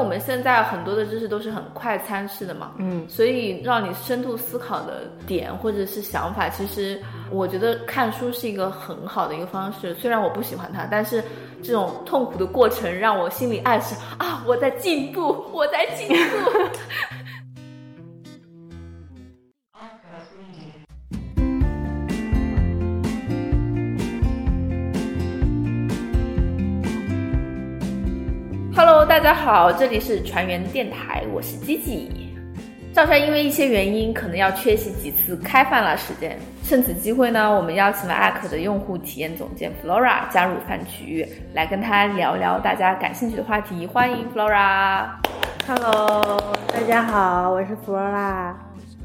我们现在很多的知识都是很快餐式的嘛，嗯，所以让你深度思考的点或者是想法，其实我觉得看书是一个很好的一个方式。虽然我不喜欢它，但是这种痛苦的过程让我心里暗示啊，我在进步，我在进步。大家好，这里是船员电台，我是吉吉。赵帅因为一些原因，可能要缺席几次开饭了时间。趁此机会呢，我们邀请了艾克的用户体验总监 Flora 加入饭局，来跟他聊聊大家感兴趣的话题。欢迎 Flora。Hello，大家好，我是 Flora。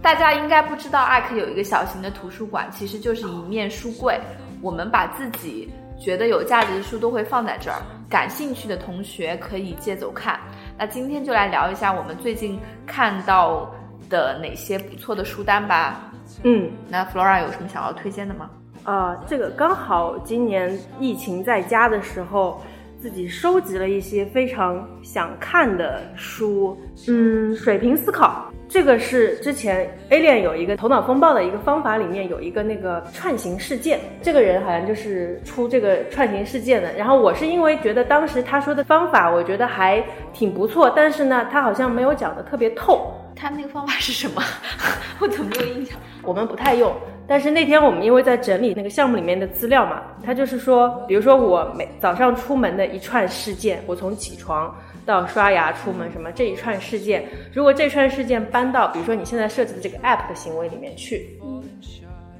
大家应该不知道，艾克有一个小型的图书馆，其实就是一面书柜。我们把自己觉得有价值的书都会放在这儿，感兴趣的同学可以借走看。那今天就来聊一下我们最近看到的哪些不错的书单吧。嗯，那 Flora 有什么想要推荐的吗？啊、这个刚好今年疫情在家的时候，自己收集了一些非常想看的书。嗯，水平思考，这个是之前 Alien 有一个头脑风暴的一个方法，里面有一个那个串行事件，这个人好像就是出这个串行事件的。然后我是因为觉得当时他说的方法，我觉得还挺不错，但是呢，他好像没有讲的特别透。他那个方法是什么？我怎么没有印象？我们不太用。但是那天我们因为在整理那个项目里面的资料嘛，他就是说，比如说我每早上出门的一串事件，我从起床到刷牙出门什么这一串事件，如果这串事件搬到比如说你现在设计的这个 app 的行为里面去，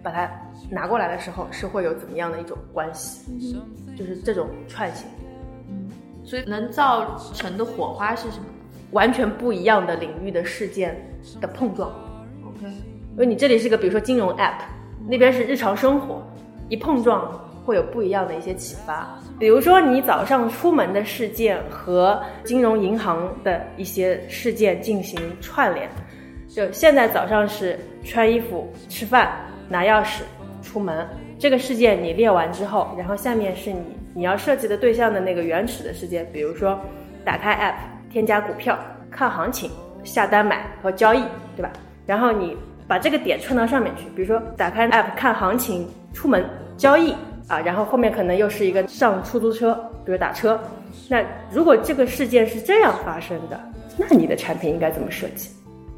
把它拿过来的时候，是会有怎么样的一种关系？就是这种串行，所以能造成的火花是什么完全不一样的领域的事件的碰撞。？OK，因为你这里是个比如说金融 app，那边是日常生活，一碰撞会有不一样的一些启发。比如说你早上出门的事件和金融银行的一些事件进行串联，就现在早上是穿衣服、吃饭、拿钥匙、出门，这个事件你列完之后，然后下面是你你要设计的对象的那个原始的事件，比如说打开 app、添加股票、看行情、下单买和交易，对吧？然后你把这个点串到上面去，比如说打开 app 看行情、出门交易啊，然后后面可能又是一个上出租车，比如打车。那如果这个事件是这样发生的，那你的产品应该怎么设计？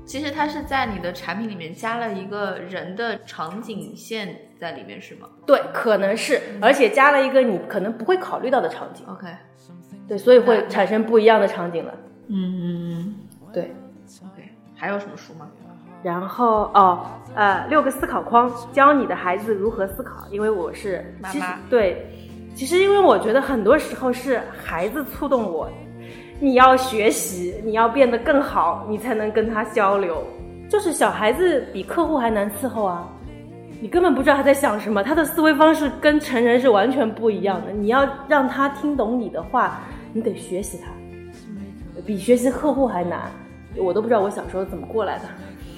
其实它是在你的产品里面加了一个人的场景线在里面，是吗对，可能是，而且加了一个你可能不会考虑到的场景，？OK，对，所以会产生不一样的场景了。嗯对，，OK，还有什么书吗？然后哦，呃，六个思考框教你的孩子如何思考，因为我是妈妈对，其实因为我觉得很多时候是孩子触动我，你要学习，你要变得更好，你才能跟他交流。就是小孩子比客户还难伺候啊，你根本不知道他在想什么，他的思维方式跟成人是完全不一样的。你要让他听懂你的话，你得学习他，比学习客户还难。我都不知道我小时候怎么过来的。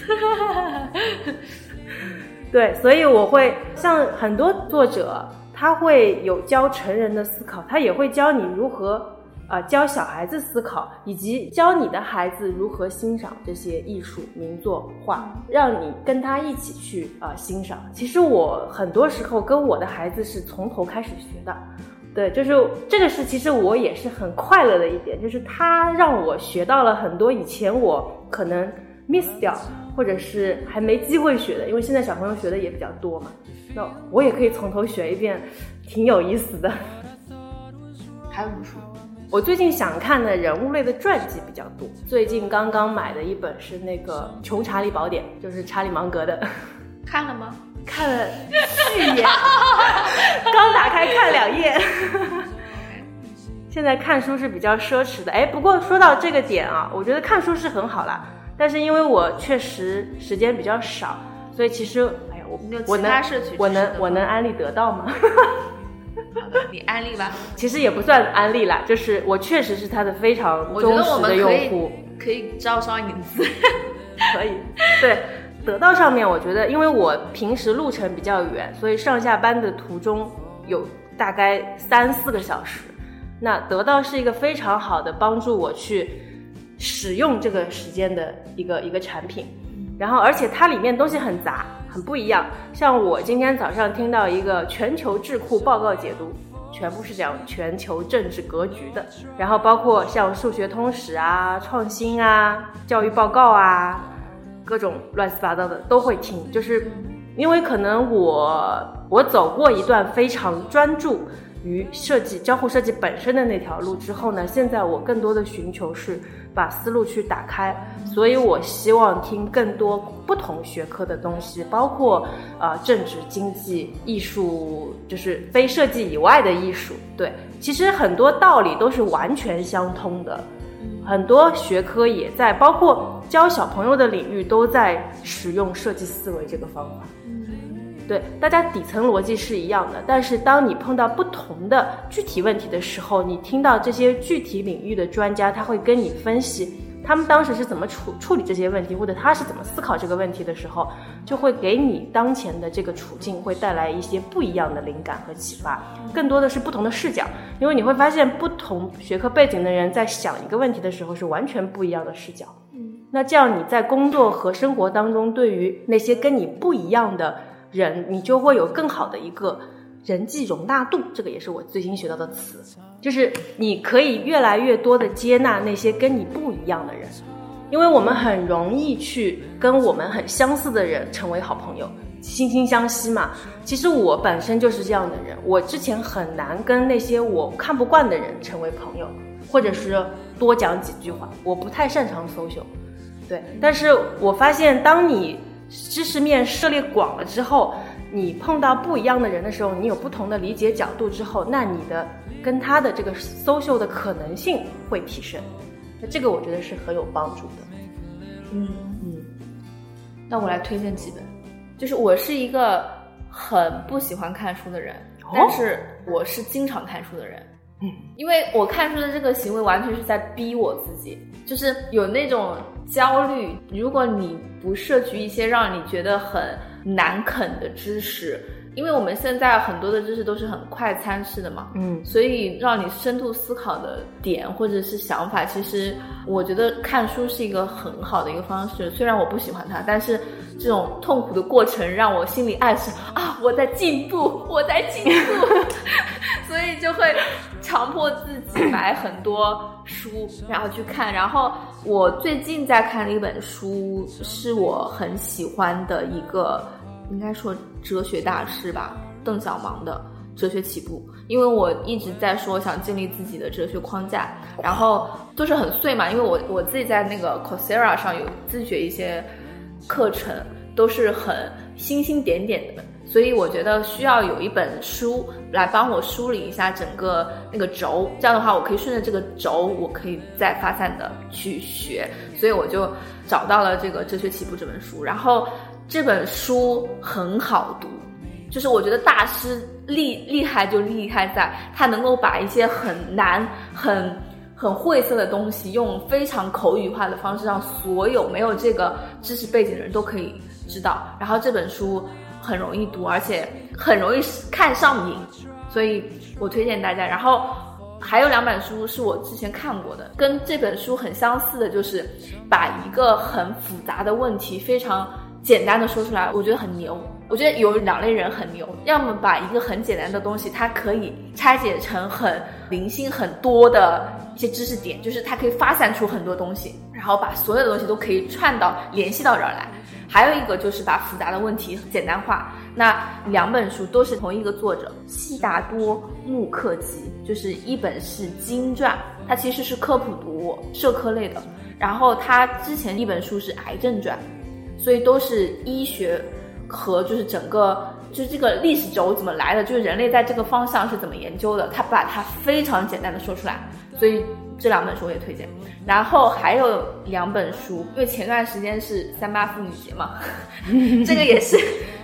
对，所以我会像很多作者，他会有教成人的思考，他也会教你如何啊、教小孩子思考，以及教你的孩子如何欣赏这些艺术名作画，让你跟他一起去啊、欣赏。其实我很多时候跟我的孩子是从头开始学的。对，就是这个是，其实我也是很快乐的一点，就是他让我学到了很多以前我可能 miss 掉，或者是还没机会学的，因为现在小朋友学的也比较多嘛，那我也可以从头学一遍，挺有意思的。还有什么书？我最近想看的人物类的传记比较多，最近刚刚买的一本是那个《穷查理宝典》，就是查理芒格的，看了吗？看了序言，刚打开看两页。现在看书是比较奢侈的，哎，不过说到这个点啊，我觉得看书是很好啦，但是因为我确实时间比较少，所以其实，哎呀，我我能我能我能安利得到吗？你安利吧。其实也不算安利啦，就是我确实是他的非常忠实的用们可以户。可以招商引资。可以，对，得到上面我觉得，因为我平时路程比较远，所以上下班的途中有大概三四个小时。那得到是一个非常好的帮助我去使用这个时间的一个一个产品。然后，而且它里面东西很杂，很不一样。像我今天早上听到一个全球智库报告解读，全部是讲全球政治格局的。然后包括像数学通史啊、创新啊、教育报告啊，各种乱七八糟的都会听。就是因为可能我我走过一段非常专注于设计、交互设计本身的那条路之后呢，现在我更多的寻求是。把思路去打开，所以我希望听更多不同学科的东西，包括呃政治、经济、艺术，就是非设计以外的艺术。对，其实很多道理都是完全相通的，很多学科也在，包括教小朋友的领域都在使用设计思维这个方法。对，大家底层逻辑是一样的，但是当你碰到不同的具体问题的时候，你听到这些具体领域的专家，他会跟你分析他们当时是怎么处处理这些问题，或者他是怎么思考这个问题的时候，就会给你当前的这个处境会带来一些不一样的灵感和启发，更多的是不同的视角，因为你会发现不同学科背景的人在想一个问题的时候是完全不一样的视角。嗯，那这样你在工作和生活当中，对于那些跟你不一样的。人，你就会有更好的一个人际容纳度，这个也是我最新学到的词，就是你可以越来越多的接纳那些跟你不一样的人，因为我们很容易去跟我们很相似的人成为好朋友，惺惺相惜嘛。其实我本身就是这样的人，我之前很难跟那些我看不惯的人成为朋友，或者是多讲几句话，我不太擅长 social，对，但是我发现当你。知识面涉猎广了之后，你碰到不一样的人的时候，你有不同的理解角度之后，那你的跟他的这个 social 的可能性会提升。那这个我觉得是很有帮助的。嗯嗯。那我来推荐几本，就是我是一个很不喜欢看书的人，但是我是经常看书的人。嗯，因为我看书的这个行为完全是在逼我自己，就是有那种焦虑。如果你不摄取一些让你觉得很难啃的知识，因为我们现在很多的知识都是很快餐式的嘛，嗯，所以让你深度思考的点或者是想法，其实我觉得看书是一个很好的一个方式。虽然我不喜欢它，但是这种痛苦的过程让我心里暗示啊，我在进步，我在进步，所以就会。强迫自己买很多书，然后去看。然后我最近在看的一本书，是我很喜欢的一个，应该说哲学大师吧，邓小芒的《哲学起步》。因为我一直在说想建立自己的哲学框架，然后都是很碎嘛。因为我我自己在那个 Coursera 上有自学一些课程，都是很星星点点的。所以我觉得需要有一本书来帮我梳理一下整个那个轴，这样的话我可以顺着这个轴，我可以再发散的去学。所以我就找到了这个《哲学起步》这本书，然后这本书很好读，就是我觉得大师厉厉害就厉害在他能够把一些很难、很很晦涩的东西，用非常口语化的方式，让所有没有这个知识背景的人都可以知道。然后这本书。很容易读，而且很容易看上瘾，所以我推荐大家。然后还有两本书是我之前看过的，跟这本书很相似的，就是把一个很复杂的问题非常简单的说出来，我觉得很牛。我觉得有两类人很牛，要么把一个很简单的东西，它可以拆解成很零星很多的一些知识点，就是它可以发散出很多东西，然后把所有的东西都可以串到联系到这儿来。还有一个就是把复杂的问题简单化。那两本书都是同一个作者悉达多穆克吉，就是一本是《经传》，它其实是科普读物社科类的。然后他之前一本书是《癌症传》，所以都是医学和就是整个就是这个历史轴怎么来的，就是人类在这个方向是怎么研究的，他把它非常简单的说出来，所以。这两本书我也推荐，然后还有两本书，因为前段时间是三八妇女节嘛，这个也是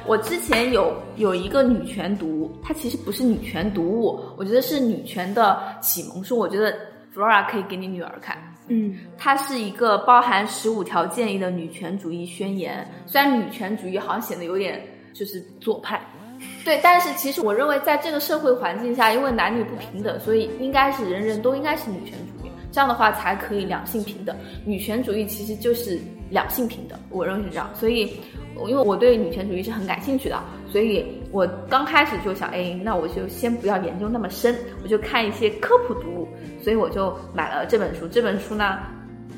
我之前有有一个女权读物，它其实不是女权读物，我觉得是女权的启蒙书，我觉得 Flora 可以给你女儿看，嗯，它是一个包含十五条建议的女权主义宣言，虽然女权主义好像显得有点就是左派，对，但是其实我认为在这个社会环境下，因为男女不平等，所以应该是人人都应该是女权主义。这样的话才可以两性平等。女权主义其实就是两性平等，我认为是这样。所以，因为我对女权主义是很感兴趣的，所以我刚开始就想，哎，那我就先不要研究那么深，我就看一些科普读物。所以我就买了这本书。这本书呢，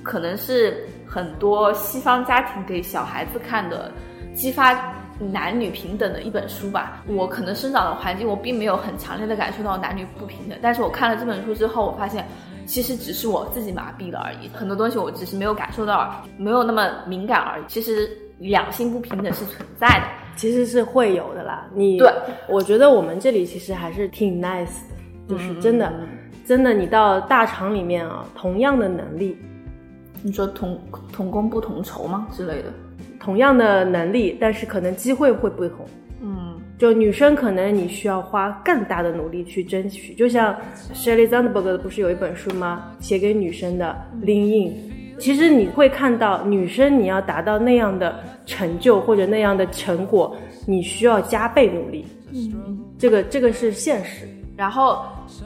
可能是很多西方家庭给小孩子看的，激发。男女平等的一本书吧，我可能生长的环境，我并没有很强烈的感受到男女不平等。但是我看了这本书之后，我发现其实只是我自己麻痹了而已，很多东西我只是没有感受到，没有那么敏感而已。其实两性不平等是存在的，其实是会有的啦。你对，我觉得我们这里其实还是挺 nice 的，就是真的，真的，你到大厂里面啊，同样的能力，你说同同工不同酬吗之类的？同样的能力，但是可能机会会不同。嗯，就女生可能你需要花更大的努力去争取。就像 Shelley Zandberg 不是有一本书吗？写给女生的《Lean In》。其实你会看到，女生你要达到那样的成就或者那样的成果，你需要加倍努力。嗯，这个这个是现实。然后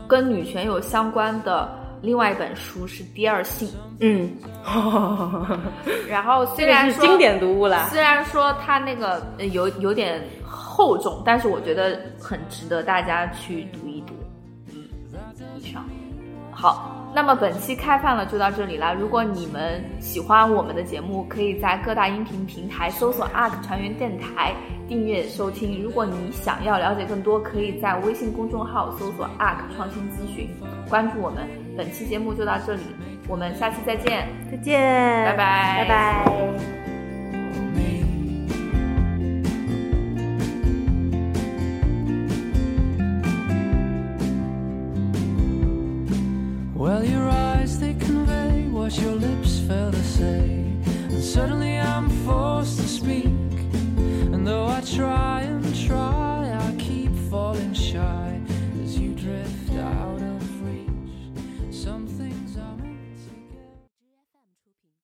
跟女权有相关的。另外一本书是《第二性》，嗯，然后虽然说 经典读物了，虽然说它那个有有点厚重，但是我觉得很值得大家去读一读。嗯，以上，好。那么本期开饭了就到这里了。如果你们喜欢我们的节目，可以在各大音频平台搜索 ARK 船员电台订阅收听。如果你想要了解更多，可以在微信公众号搜索 ARK 创新咨询，关注我们。本期节目就到这里，我们下期再见，再见，拜拜，拜拜。